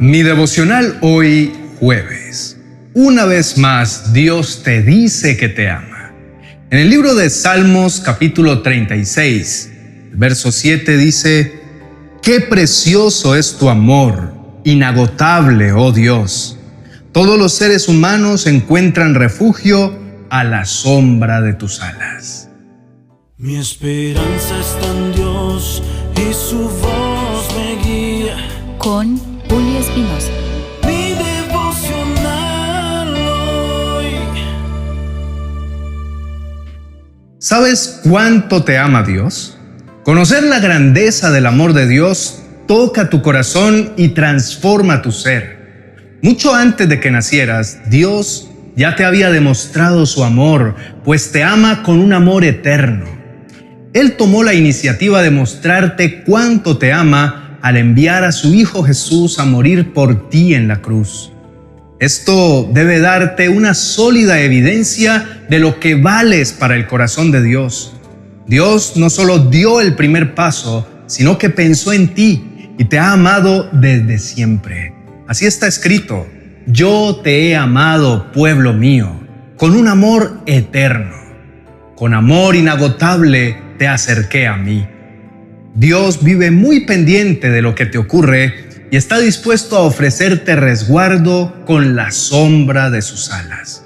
Mi devocional hoy jueves. Una vez más, Dios te dice que te ama. En el libro de Salmos capítulo 36, verso 7 dice, Qué precioso es tu amor, inagotable, oh Dios. Todos los seres humanos encuentran refugio a la sombra de tus alas. Mi esperanza está en Dios y su voz me guía. Con Julio Espinosa. Mi devocional hoy. ¿Sabes cuánto te ama Dios? Conocer la grandeza del amor de Dios toca tu corazón y transforma tu ser. Mucho antes de que nacieras, Dios ya te había demostrado su amor, pues te ama con un amor eterno. Él tomó la iniciativa de mostrarte cuánto te ama al enviar a su Hijo Jesús a morir por ti en la cruz. Esto debe darte una sólida evidencia de lo que vales para el corazón de Dios. Dios no solo dio el primer paso, sino que pensó en ti y te ha amado desde siempre. Así está escrito, yo te he amado, pueblo mío, con un amor eterno. Con amor inagotable te acerqué a mí. Dios vive muy pendiente de lo que te ocurre y está dispuesto a ofrecerte resguardo con la sombra de sus alas.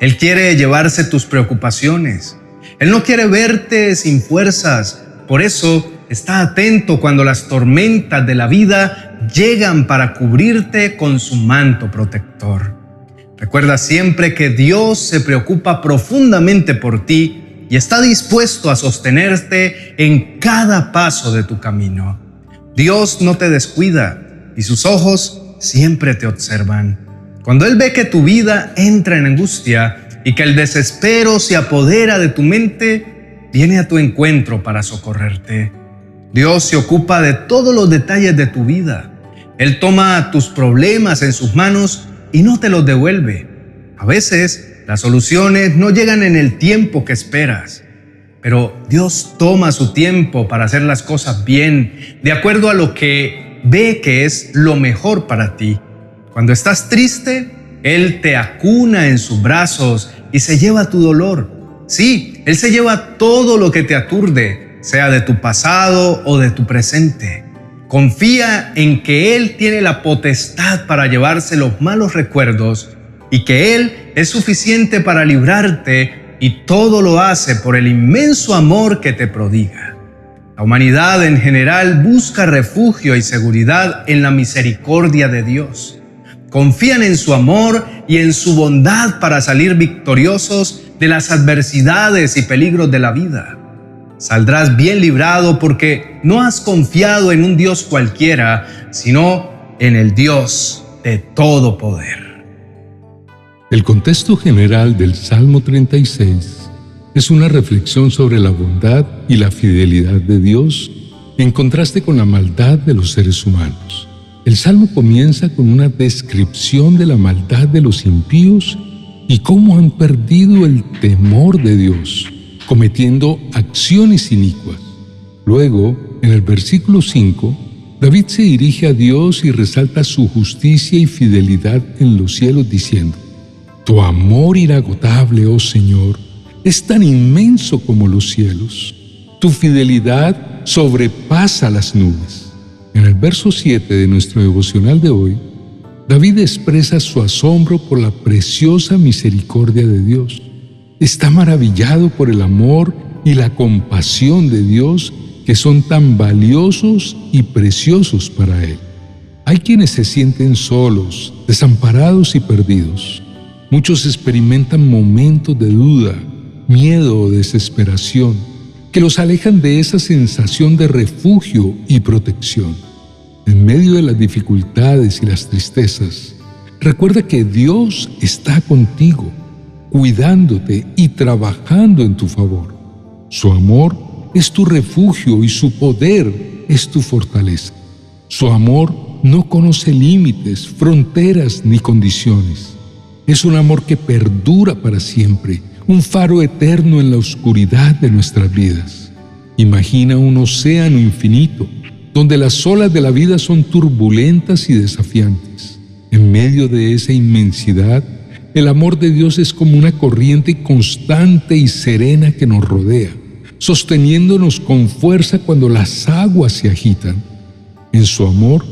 Él quiere llevarse tus preocupaciones. Él no quiere verte sin fuerzas. Por eso está atento cuando las tormentas de la vida llegan para cubrirte con su manto protector. Recuerda siempre que Dios se preocupa profundamente por ti y está dispuesto a sostenerte en cada paso de tu camino. Dios no te descuida y sus ojos siempre te observan. Cuando Él ve que tu vida entra en angustia y que el desespero se apodera de tu mente, viene a tu encuentro para socorrerte. Dios se ocupa de todos los detalles de tu vida. Él toma tus problemas en sus manos y no te los devuelve. A veces las soluciones no llegan en el tiempo que esperas, pero Dios toma su tiempo para hacer las cosas bien, de acuerdo a lo que ve que es lo mejor para ti. Cuando estás triste, Él te acuna en sus brazos y se lleva tu dolor. Sí, Él se lleva todo lo que te aturde, sea de tu pasado o de tu presente. Confía en que Él tiene la potestad para llevarse los malos recuerdos y que Él es suficiente para librarte y todo lo hace por el inmenso amor que te prodiga. La humanidad en general busca refugio y seguridad en la misericordia de Dios. Confían en su amor y en su bondad para salir victoriosos de las adversidades y peligros de la vida. Saldrás bien librado porque no has confiado en un Dios cualquiera, sino en el Dios de todo poder. El contexto general del Salmo 36 es una reflexión sobre la bondad y la fidelidad de Dios en contraste con la maldad de los seres humanos. El Salmo comienza con una descripción de la maldad de los impíos y cómo han perdido el temor de Dios, cometiendo acciones inicuas. Luego, en el versículo 5, David se dirige a Dios y resalta su justicia y fidelidad en los cielos diciendo, tu amor inagotable, oh Señor, es tan inmenso como los cielos. Tu fidelidad sobrepasa las nubes. En el verso 7 de nuestro devocional de hoy, David expresa su asombro por la preciosa misericordia de Dios. Está maravillado por el amor y la compasión de Dios que son tan valiosos y preciosos para Él. Hay quienes se sienten solos, desamparados y perdidos. Muchos experimentan momentos de duda, miedo o desesperación que los alejan de esa sensación de refugio y protección. En medio de las dificultades y las tristezas, recuerda que Dios está contigo, cuidándote y trabajando en tu favor. Su amor es tu refugio y su poder es tu fortaleza. Su amor no conoce límites, fronteras ni condiciones. Es un amor que perdura para siempre, un faro eterno en la oscuridad de nuestras vidas. Imagina un océano infinito, donde las olas de la vida son turbulentas y desafiantes. En medio de esa inmensidad, el amor de Dios es como una corriente constante y serena que nos rodea, sosteniéndonos con fuerza cuando las aguas se agitan. En su amor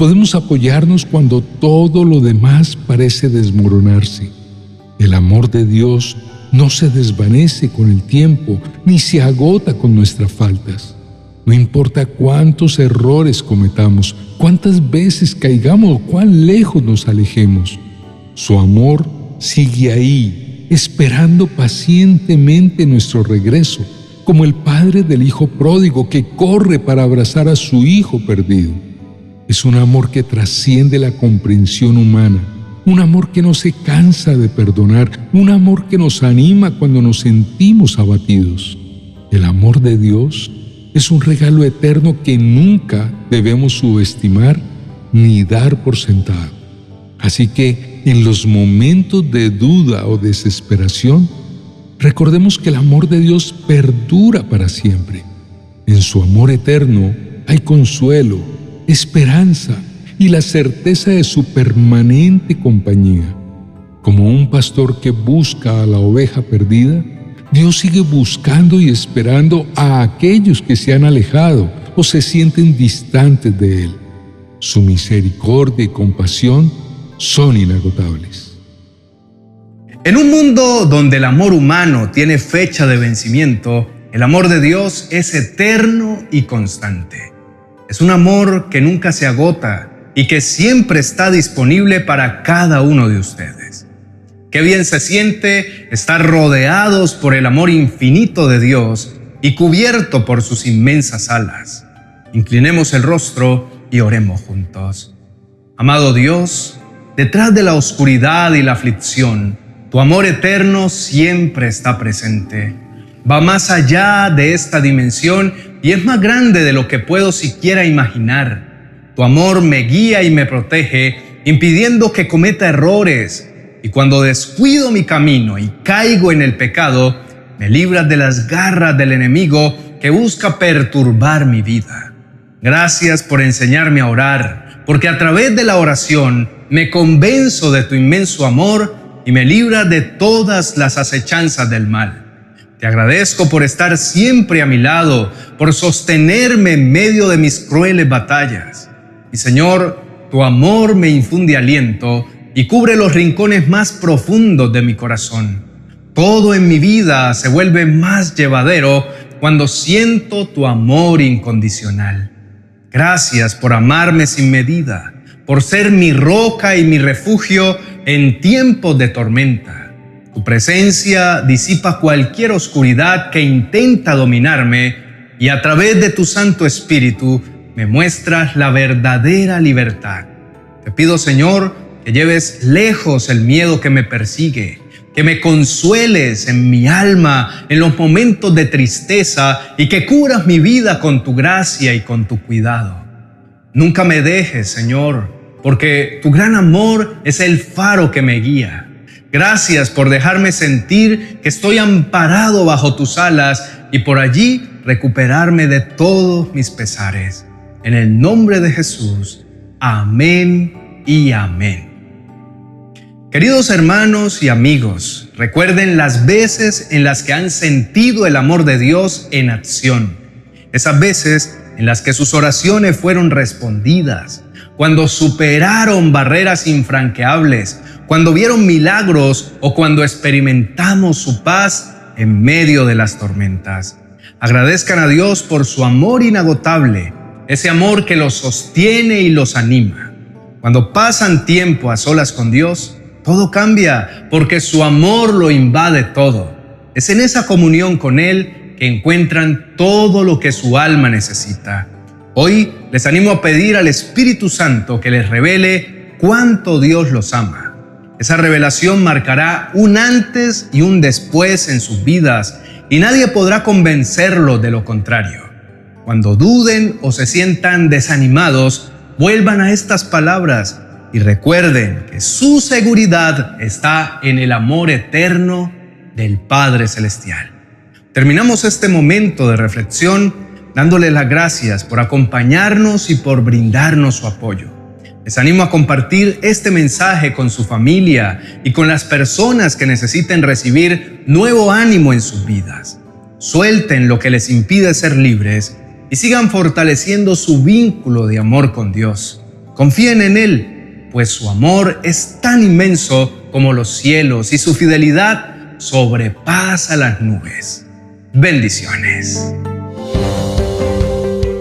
podemos apoyarnos cuando todo lo demás parece desmoronarse. El amor de Dios no se desvanece con el tiempo ni se agota con nuestras faltas. No importa cuántos errores cometamos, cuántas veces caigamos o cuán lejos nos alejemos, su amor sigue ahí, esperando pacientemente nuestro regreso, como el padre del hijo pródigo que corre para abrazar a su hijo perdido. Es un amor que trasciende la comprensión humana, un amor que no se cansa de perdonar, un amor que nos anima cuando nos sentimos abatidos. El amor de Dios es un regalo eterno que nunca debemos subestimar ni dar por sentado. Así que en los momentos de duda o desesperación, recordemos que el amor de Dios perdura para siempre. En su amor eterno hay consuelo, esperanza y la certeza de su permanente compañía. Como un pastor que busca a la oveja perdida, Dios sigue buscando y esperando a aquellos que se han alejado o se sienten distantes de Él. Su misericordia y compasión son inagotables. En un mundo donde el amor humano tiene fecha de vencimiento, el amor de Dios es eterno y constante. Es un amor que nunca se agota y que siempre está disponible para cada uno de ustedes. Qué bien se siente estar rodeados por el amor infinito de Dios y cubierto por sus inmensas alas. Inclinemos el rostro y oremos juntos. Amado Dios, Detrás de la oscuridad y la aflicción, tu amor eterno siempre está presente. Va más allá de esta dimensión y es más grande de lo que puedo siquiera imaginar. Tu amor me guía y me protege, impidiendo que cometa errores. Y cuando descuido mi camino y caigo en el pecado, me libras de las garras del enemigo que busca perturbar mi vida. Gracias por enseñarme a orar, porque a través de la oración me convenzo de tu inmenso amor y me libra de todas las acechanzas del mal. Te agradezco por estar siempre a mi lado, por sostenerme en medio de mis crueles batallas. Y Señor, tu amor me infunde aliento y cubre los rincones más profundos de mi corazón. Todo en mi vida se vuelve más llevadero cuando siento tu amor incondicional. Gracias por amarme sin medida por ser mi roca y mi refugio en tiempos de tormenta. Tu presencia disipa cualquier oscuridad que intenta dominarme y a través de tu Santo Espíritu me muestras la verdadera libertad. Te pido, Señor, que lleves lejos el miedo que me persigue, que me consueles en mi alma en los momentos de tristeza y que curas mi vida con tu gracia y con tu cuidado. Nunca me dejes, Señor, porque tu gran amor es el faro que me guía. Gracias por dejarme sentir que estoy amparado bajo tus alas y por allí recuperarme de todos mis pesares. En el nombre de Jesús, amén y amén. Queridos hermanos y amigos, recuerden las veces en las que han sentido el amor de Dios en acción. Esas veces en las que sus oraciones fueron respondidas cuando superaron barreras infranqueables, cuando vieron milagros o cuando experimentamos su paz en medio de las tormentas. Agradezcan a Dios por su amor inagotable, ese amor que los sostiene y los anima. Cuando pasan tiempo a solas con Dios, todo cambia porque su amor lo invade todo. Es en esa comunión con Él que encuentran todo lo que su alma necesita. Hoy les animo a pedir al Espíritu Santo que les revele cuánto Dios los ama. Esa revelación marcará un antes y un después en sus vidas y nadie podrá convencerlo de lo contrario. Cuando duden o se sientan desanimados, vuelvan a estas palabras y recuerden que su seguridad está en el amor eterno del Padre Celestial. Terminamos este momento de reflexión dándole las gracias por acompañarnos y por brindarnos su apoyo. Les animo a compartir este mensaje con su familia y con las personas que necesiten recibir nuevo ánimo en sus vidas. Suelten lo que les impide ser libres y sigan fortaleciendo su vínculo de amor con Dios. Confíen en Él, pues su amor es tan inmenso como los cielos y su fidelidad sobrepasa las nubes. Bendiciones.